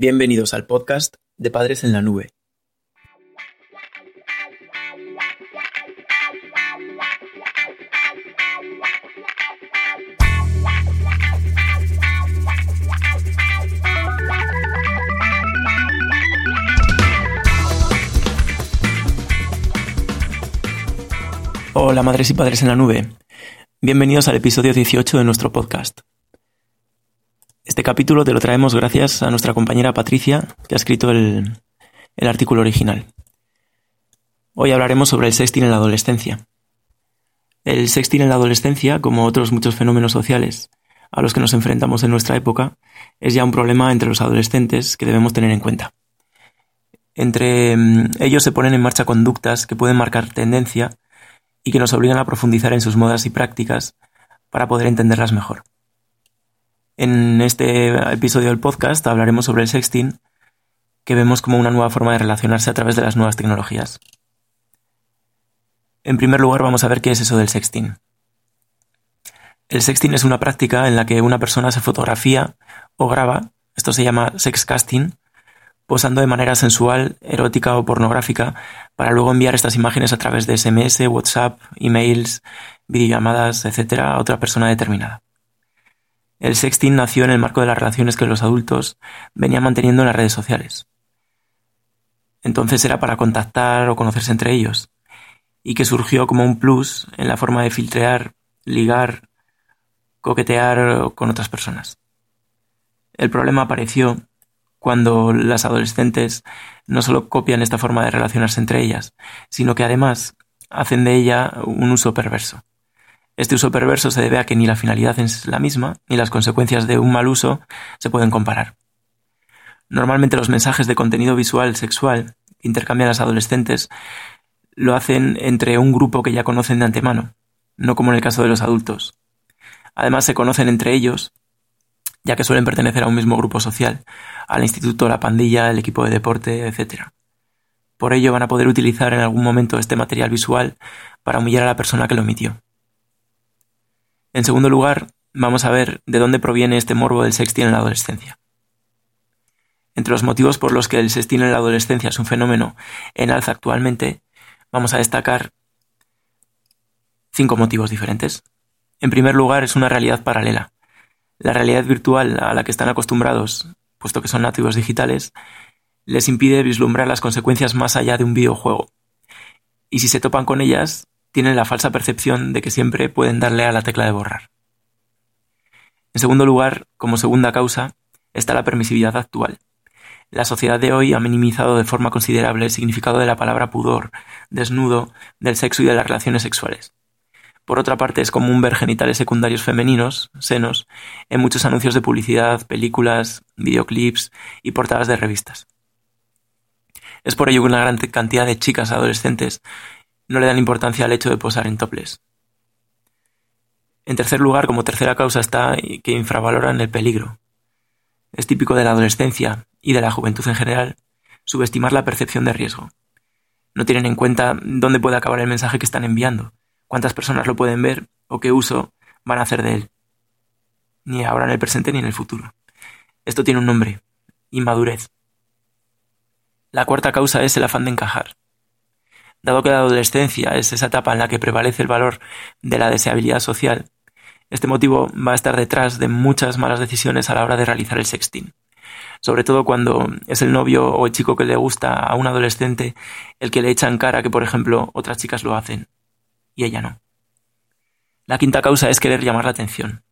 Bienvenidos al podcast de Padres en la Nube. Hola madres y padres en la nube. Bienvenidos al episodio 18 de nuestro podcast. Este capítulo te lo traemos gracias a nuestra compañera Patricia, que ha escrito el, artículo original. Hoy hablaremos sobre el sexting en la adolescencia. El sexting en la adolescencia, como otros muchos fenómenos sociales a los que nos enfrentamos en nuestra época, es ya un problema entre los adolescentes que debemos tener en cuenta. Entre mm, ellos se ponen en marcha conductas que pueden marcar tendencia y que nos obligan a profundizar en sus modas y prácticas para poder entenderlas mejor. En este episodio del podcast hablaremos sobre el sexting, que vemos como una nueva forma de relacionarse a través de las nuevas tecnologías. En primer lugar, vamos a ver qué es eso del sexting. El sexting es una práctica en la que una persona se fotografía o graba, esto se llama sexcasting, posando de manera sensual, erótica o pornográfica, para luego enviar estas imágenes a través de SMS, WhatsApp, emails, videollamadas, etc. a otra persona determinada. El sexting nació en el marco de las relaciones que los adultos venían manteniendo en las redes sociales. Entonces era para contactar o conocerse entre ellos, y que surgió como un plus en la forma de filtrear, ligar, coquetear con otras personas. El problema apareció cuando las adolescentes no solo copian esta forma de relacionarse entre ellas, sino que además hacen de ella un uso perverso. Este uso perverso se debe a que ni la finalidad es la misma, ni las consecuencias de un mal uso se pueden comparar. Normalmente los mensajes de contenido visual sexual que intercambian las adolescentes lo hacen entre un grupo que ya conocen de antemano, no como en el caso de los adultos. Además se conocen entre ellos, ya que suelen pertenecer a un mismo grupo social, al instituto, la pandilla, el equipo de deporte, etc. Por ello van a poder utilizar en algún momento este material visual para humillar a la persona que lo emitió. En segundo lugar, vamos a ver de dónde proviene este morbo del sexting en la adolescencia. Entre los motivos por los que el sexting en la adolescencia es un fenómeno en alza actualmente, vamos a destacar cinco motivos diferentes. En primer lugar, es una realidad paralela. La realidad virtual a la que están acostumbrados, puesto que son nativos digitales, les impide vislumbrar las consecuencias más allá de un videojuego. Y si se topan con ellas, tienen la falsa percepción de que siempre pueden darle a la tecla de borrar. En segundo lugar, como segunda causa, está la permisividad actual. La sociedad de hoy ha minimizado de forma considerable el significado de la palabra pudor, desnudo, del sexo y de las relaciones sexuales. Por otra parte, es común ver genitales secundarios femeninos, senos, en muchos anuncios de publicidad, películas, videoclips y portadas de revistas. Es por ello que una gran cantidad de chicas adolescentes no le dan importancia al hecho de posar en toples. En tercer lugar, como tercera causa está que infravaloran el peligro. Es típico de la adolescencia y de la juventud en general subestimar la percepción de riesgo. No tienen en cuenta dónde puede acabar el mensaje que están enviando, cuántas personas lo pueden ver o qué uso van a hacer de él. Ni ahora en el presente ni en el futuro. Esto tiene un nombre, inmadurez. La cuarta causa es el afán de encajar. Dado que la adolescencia es esa etapa en la que prevalece el valor de la deseabilidad social, este motivo va a estar detrás de muchas malas decisiones a la hora de realizar el sexting. Sobre todo cuando es el novio o el chico que le gusta a un adolescente el que le echa en cara que, por ejemplo, otras chicas lo hacen y ella no. La quinta causa es querer llamar la atención.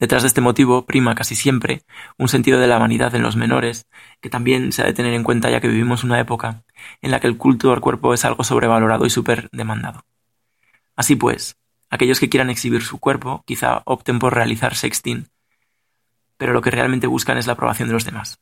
Detrás de este motivo prima casi siempre un sentido de la vanidad en los menores, que también se ha de tener en cuenta ya que vivimos una época en la que el culto al cuerpo es algo sobrevalorado y súper demandado. Así pues, aquellos que quieran exhibir su cuerpo quizá opten por realizar sexting, pero lo que realmente buscan es la aprobación de los demás.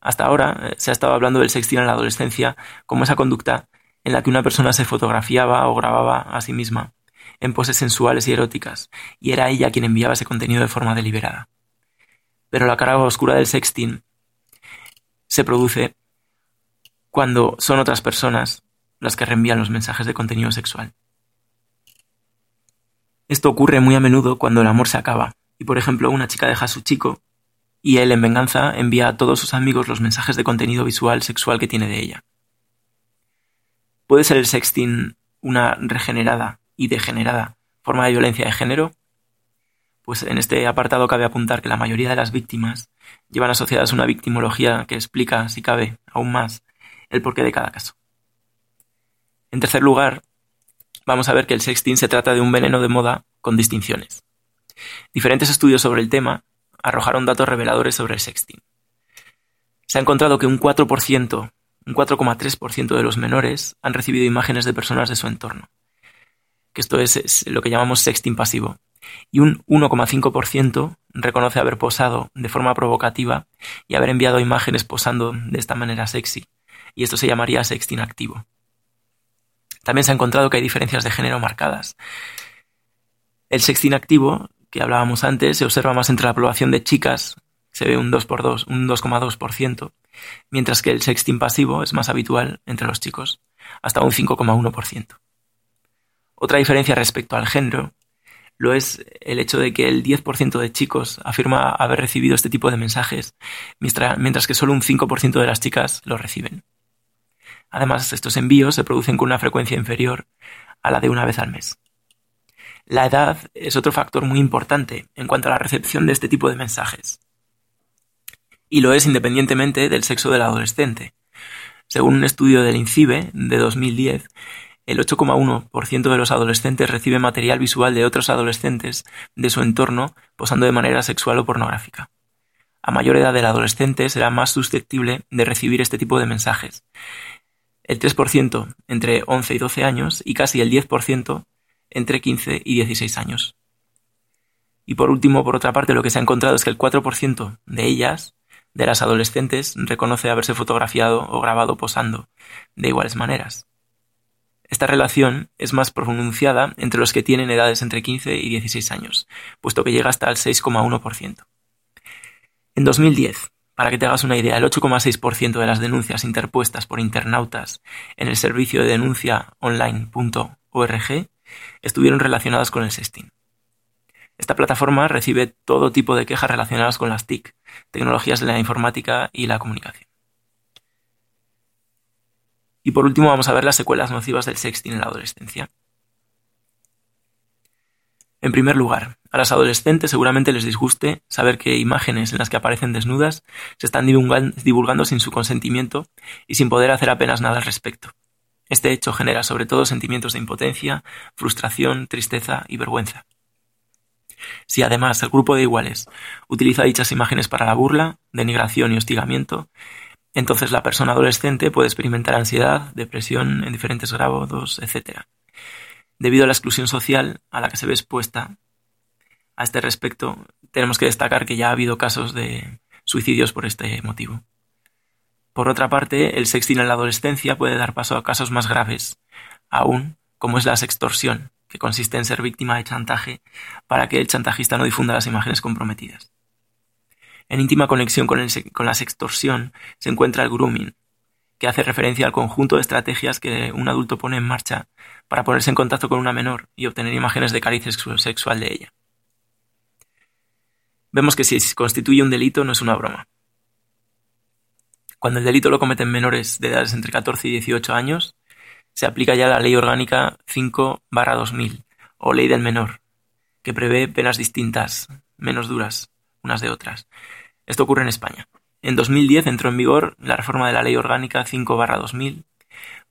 Hasta ahora eh, se ha estado hablando del sexting en la adolescencia como esa conducta en la que una persona se fotografiaba o grababa a sí misma en poses sensuales y eróticas, y era ella quien enviaba ese contenido de forma deliberada. Pero la cara oscura del sexting se produce cuando son otras personas las que reenvían los mensajes de contenido sexual. Esto ocurre muy a menudo cuando el amor se acaba y, por ejemplo, una chica deja a su chico y él en venganza envía a todos sus amigos los mensajes de contenido visual sexual que tiene de ella. ¿Puede ser el sexting una regenerada y degenerada forma de violencia de género? Pues en este apartado cabe apuntar que la mayoría de las víctimas llevan asociadas una victimología que explica, si cabe, aún más el porqué de cada caso. En tercer lugar, vamos a ver que el sexting se trata de un veneno de moda con distinciones. Diferentes estudios sobre el tema arrojaron datos reveladores sobre el sexting. Se ha encontrado que un 4%, un 4,3% de los menores han recibido imágenes de personas de su entorno, que esto es, lo que llamamos sexting pasivo, y un 1,5% reconoce haber posado de forma provocativa y haber enviado imágenes posando de esta manera sexy, y esto se llamaría sexting activo. También se ha encontrado que hay diferencias de género marcadas. El sexting activo que hablábamos antes se observa más entre la población de chicas, se ve un 2 por 2, un 2,2%, mientras que el sexting pasivo es más habitual entre los chicos, hasta un 5,1%. Otra diferencia respecto al género lo es el hecho de que el 10% de chicos afirma haber recibido este tipo de mensajes, mientras que solo un 5% de las chicas lo reciben. Además, estos envíos se producen con una frecuencia inferior a la de una vez al mes. La edad es otro factor muy importante en cuanto a la recepción de este tipo de mensajes. Y lo es independientemente del sexo del adolescente. Según un estudio del INCIBE de 2010, el 8,1% de los adolescentes recibe material visual de otros adolescentes de su entorno posando de manera sexual o pornográfica. A mayor edad del adolescente será más susceptible de recibir este tipo de mensajes. El 3% entre 11 y 12 años y casi el 10% entre 15 y 16 años. Y por último, por otra parte, lo que se ha encontrado es que el 4% de ellas, de las adolescentes, reconoce haberse fotografiado o grabado posando de iguales maneras. Esta relación es más pronunciada entre los que tienen edades entre 15 y 16 años, puesto que llega hasta el 6,1%. En 2010, para que te hagas una idea, el 8,6% de las denuncias interpuestas por internautas en el servicio de denuncia online.org estuvieron relacionadas con el sexting. Esta plataforma recibe todo tipo de quejas relacionadas con las TIC, tecnologías de la informática y la comunicación. Y por último vamos a ver las secuelas nocivas del sexting en la adolescencia. En primer lugar, a las adolescentes seguramente les disguste saber que imágenes en las que aparecen desnudas se están divulgando sin su consentimiento y sin poder hacer apenas nada al respecto. Este hecho genera sobre todo sentimientos de impotencia, frustración, tristeza y vergüenza. Si además el grupo de iguales utiliza dichas imágenes para la burla, denigración y hostigamiento, entonces la persona adolescente puede experimentar ansiedad, depresión en diferentes grados, etc. Debido a la exclusión social a la que se ve expuesta a este respecto, tenemos que destacar que ya ha habido casos de suicidios por este motivo. Por otra parte, el sexting en la adolescencia puede dar paso a casos más graves, aún como es la sextorsión, que consiste en ser víctima de chantaje para que el chantajista no difunda las imágenes comprometidas. En íntima conexión con, la sextorsión se encuentra el grooming, que hace referencia al conjunto de estrategias que un adulto pone en marcha para ponerse en contacto con una menor y obtener imágenes de caricia sexual de ella. Vemos que si constituye un delito no es una broma. Cuando el delito lo cometen menores de edades entre 14 y 18 años, se aplica ya la Ley Orgánica 5-2000, o Ley del Menor, que prevé penas distintas, menos duras unas de otras. Esto ocurre en España. En 2010 entró en vigor la reforma de la Ley Orgánica 5-2000,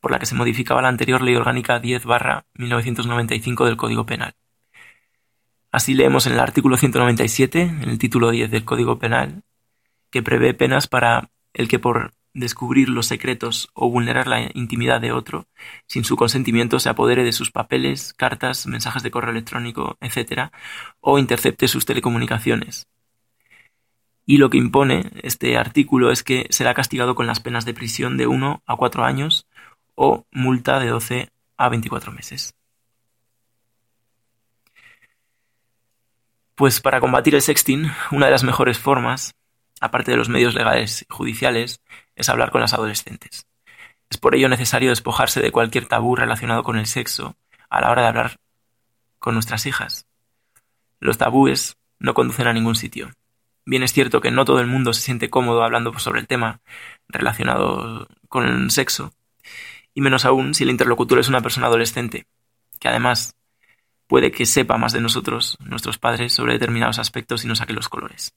por la que se modificaba la anterior Ley Orgánica 10-1995 del Código Penal. Así leemos en el artículo 197, en el título 10 del Código Penal, que prevé penas para el que por descubrir los secretos o vulnerar la intimidad de otro, sin su consentimiento se apodere de sus papeles, cartas, mensajes de correo electrónico, etc., o intercepte sus telecomunicaciones. Y lo que impone este artículo es que será castigado con las penas de prisión de 1 a 4 años o multa de 12 a 24 meses. Pues para combatir el sexting, una de las mejores formas aparte de los medios legales y judiciales, es hablar con las adolescentes. Es por ello necesario despojarse de cualquier tabú relacionado con el sexo a la hora de hablar con nuestras hijas. Los tabúes no conducen a ningún sitio. Bien es cierto que no todo el mundo se siente cómodo hablando sobre el tema relacionado con el sexo, y menos aún si el interlocutor es una persona adolescente, que además puede que sepa más de nosotros, nuestros padres, sobre determinados aspectos y nos saque los colores.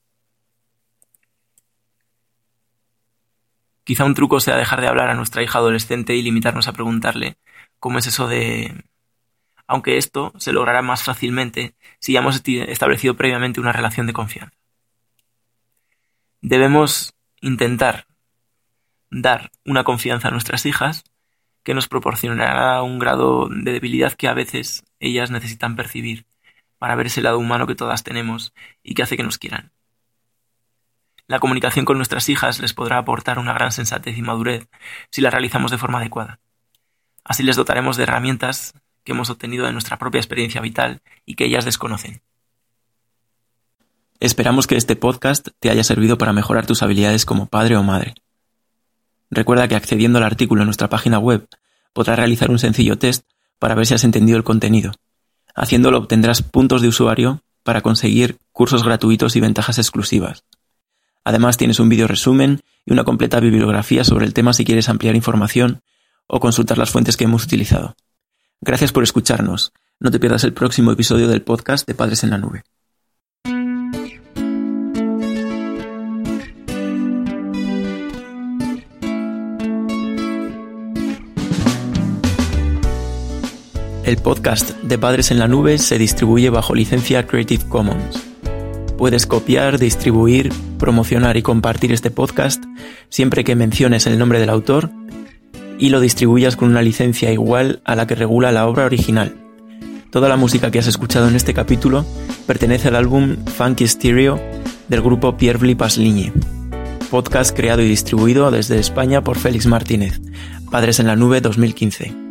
Quizá un truco sea dejar de hablar a nuestra hija adolescente y limitarnos a preguntarle cómo es eso de... Aunque esto se logrará más fácilmente si ya hemos establecido previamente una relación de confianza. Debemos intentar dar una confianza a nuestras hijas que nos proporcionará un grado de debilidad que a veces ellas necesitan percibir para ver ese lado humano que todas tenemos y que hace que nos quieran. La comunicación con nuestras hijas les podrá aportar una gran sensatez y madurez si la realizamos de forma adecuada. Así les dotaremos de herramientas que hemos obtenido de nuestra propia experiencia vital y que ellas desconocen. Esperamos que este podcast te haya servido para mejorar tus habilidades como padre o madre. Recuerda que accediendo al artículo en nuestra página web podrás realizar un sencillo test para ver si has entendido el contenido. Haciéndolo obtendrás puntos de usuario para conseguir cursos gratuitos y ventajas exclusivas. Además tienes un vídeo resumen y una completa bibliografía sobre el tema si quieres ampliar información o consultar las fuentes que hemos utilizado. Gracias por escucharnos. No te pierdas el próximo episodio del podcast de Padres en la Nube. El podcast de Padres en la Nube se distribuye bajo licencia Creative Commons. Puedes copiar, distribuir, promocionar y compartir este podcast siempre que menciones el nombre del autor y lo distribuyas con una licencia igual a la que regula la obra original. Toda la música que has escuchado en este capítulo pertenece al álbum Funky Stereo del grupo Pierre Pasligne, podcast creado y distribuido desde España por Félix Martínez, Padres en la Nube 2015.